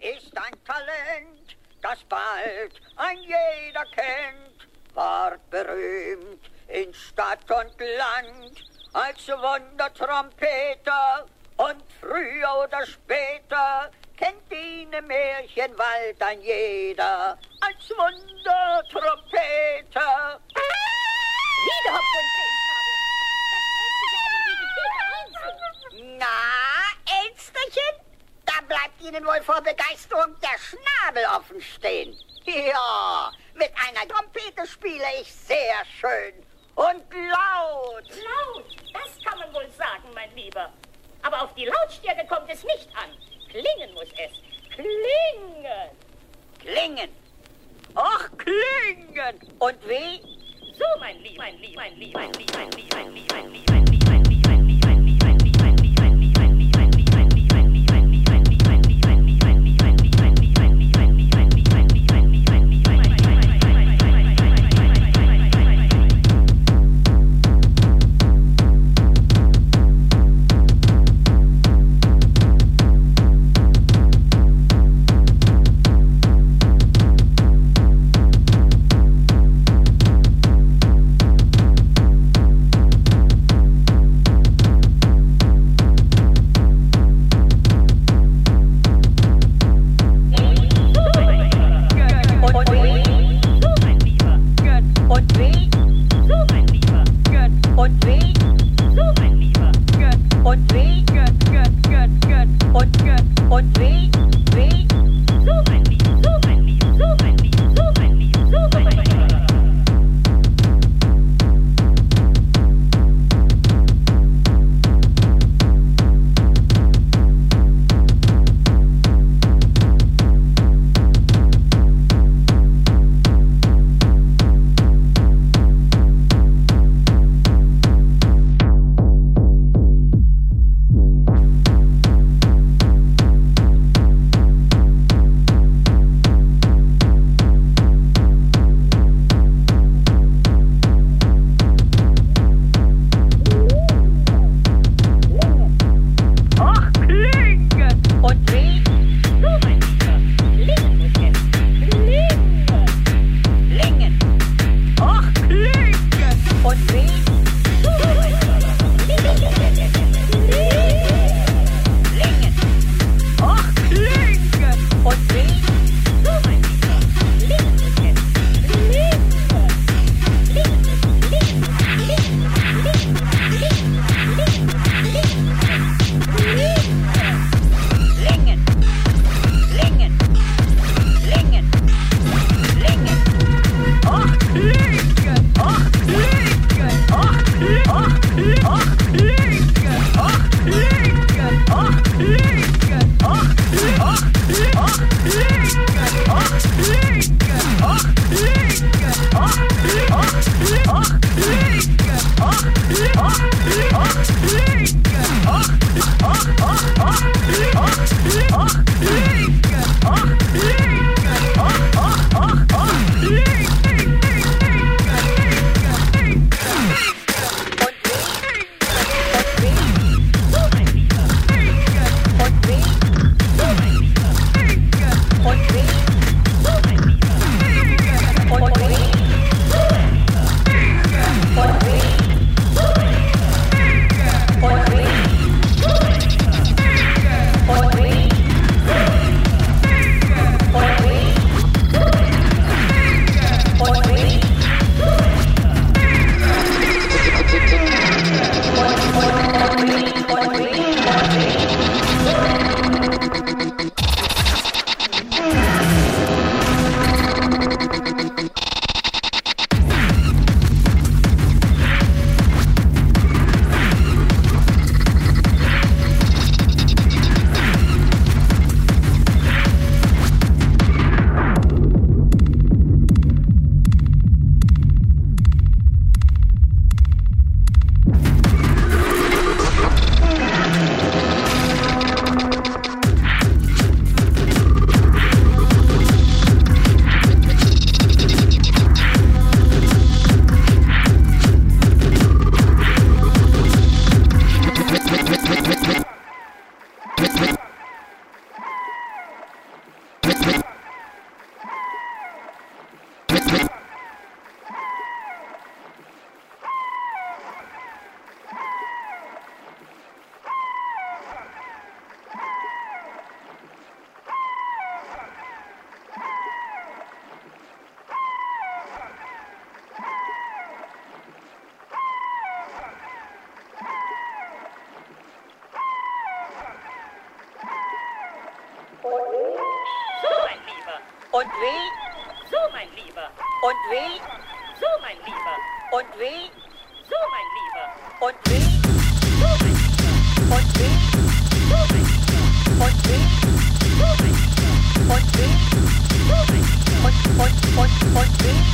ist ein Talent, das bald ein jeder kennt, ward berühmt in Stadt und Land als Wundertrompeter und früher oder später kennt ihn im Märchenwald ein jeder als Wundertrompeter. Wieder Hopf und Drehschnabel. Na, Elsterchen, bleibt Ihnen wohl vor Begeisterung der Schnabel offen stehen. Ja, mit einer Trompete spiele ich sehr schön und laut. Laut, das kann man wohl sagen, mein Lieber. Aber auf die Lautstärke kommt es nicht an. Klingen muss es. Klingen. Klingen. Ach, klingen. Und wie? So, mein Lieber, mein Lieber, mein Lieber, mein Lieber, mein Lieber, mein Lieber, mein Lieber. tech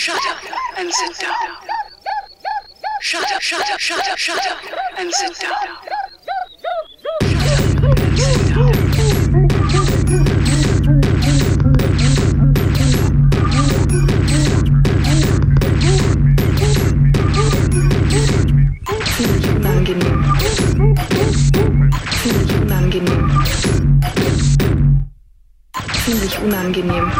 Shut up and sit down. Shut up, shut up, shut up, shut up and sit down. unangenehm. Ziemlich unangenehm.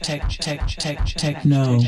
Techno.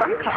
you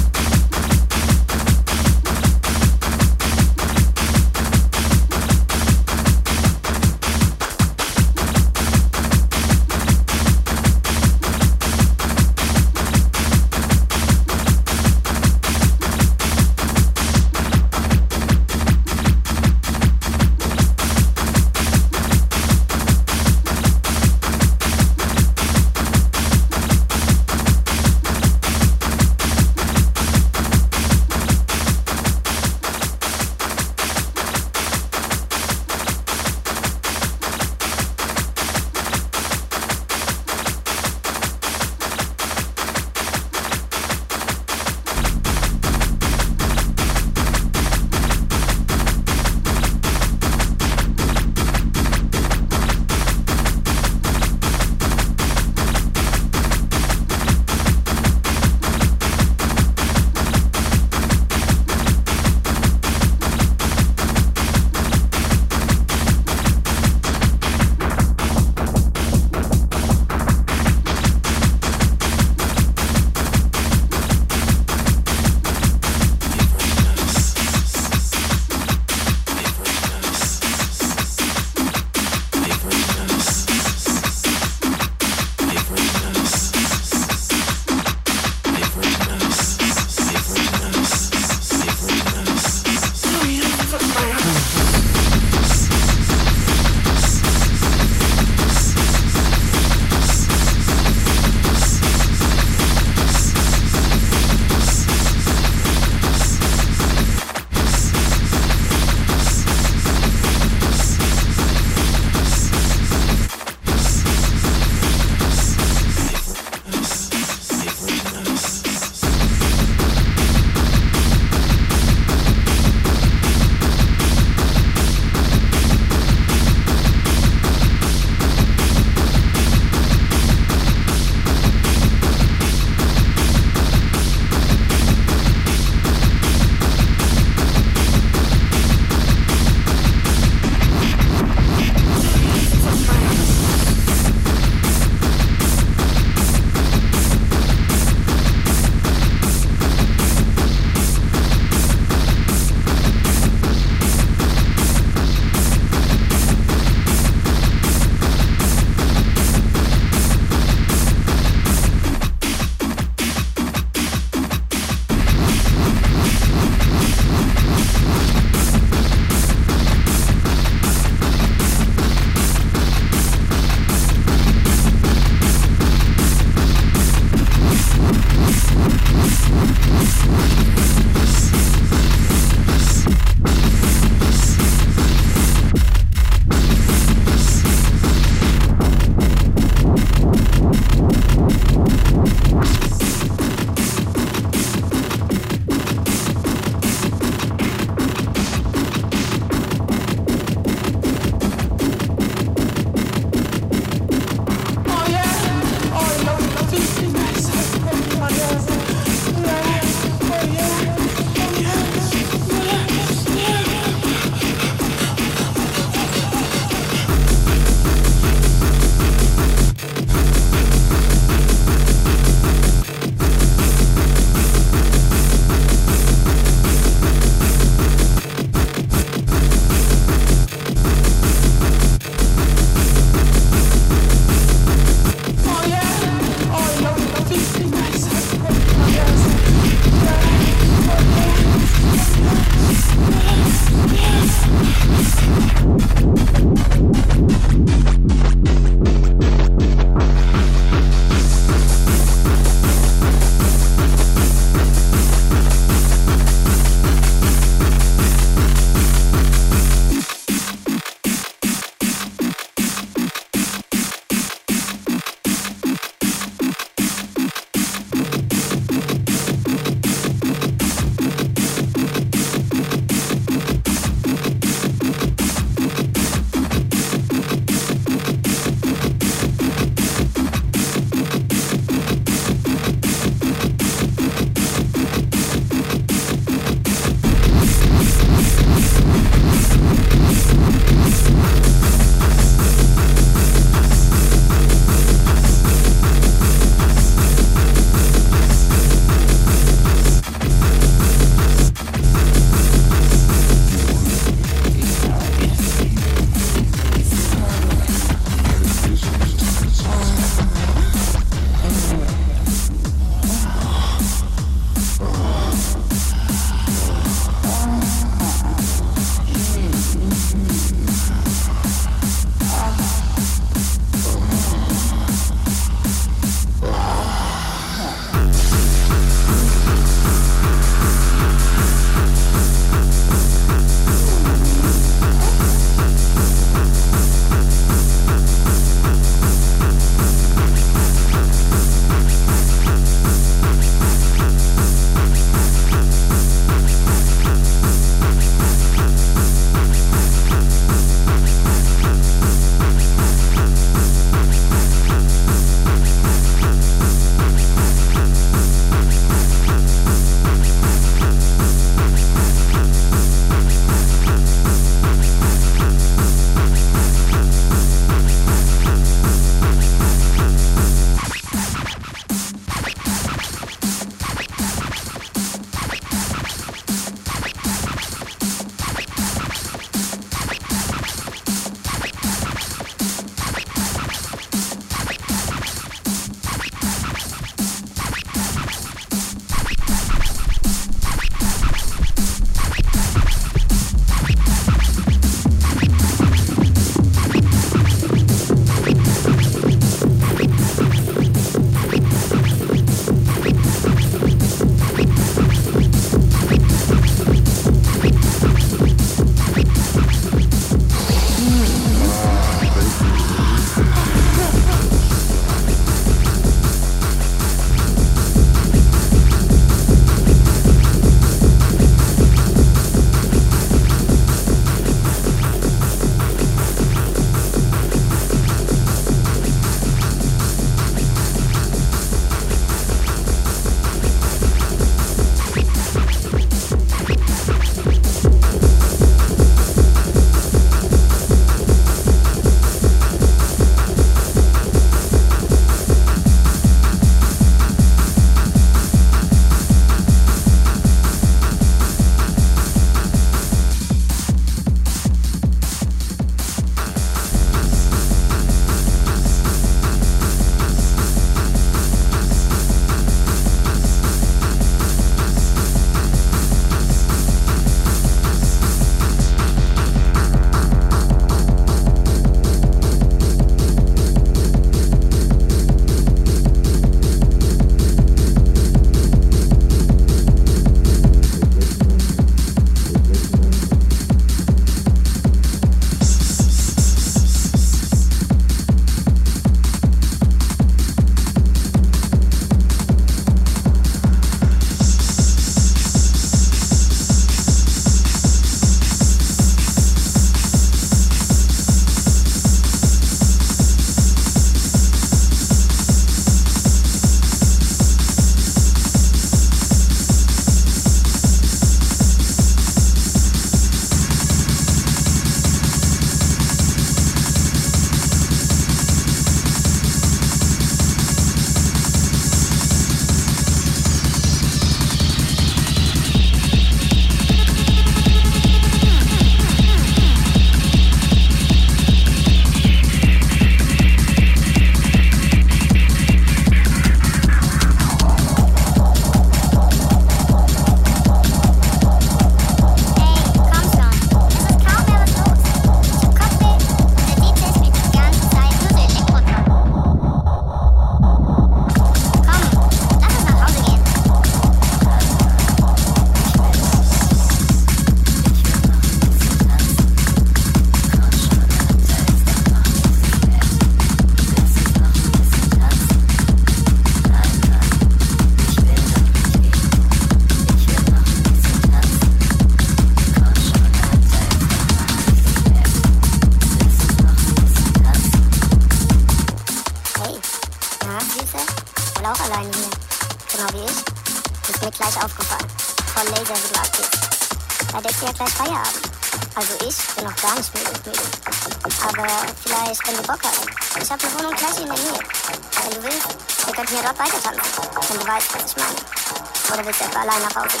bahala na kausap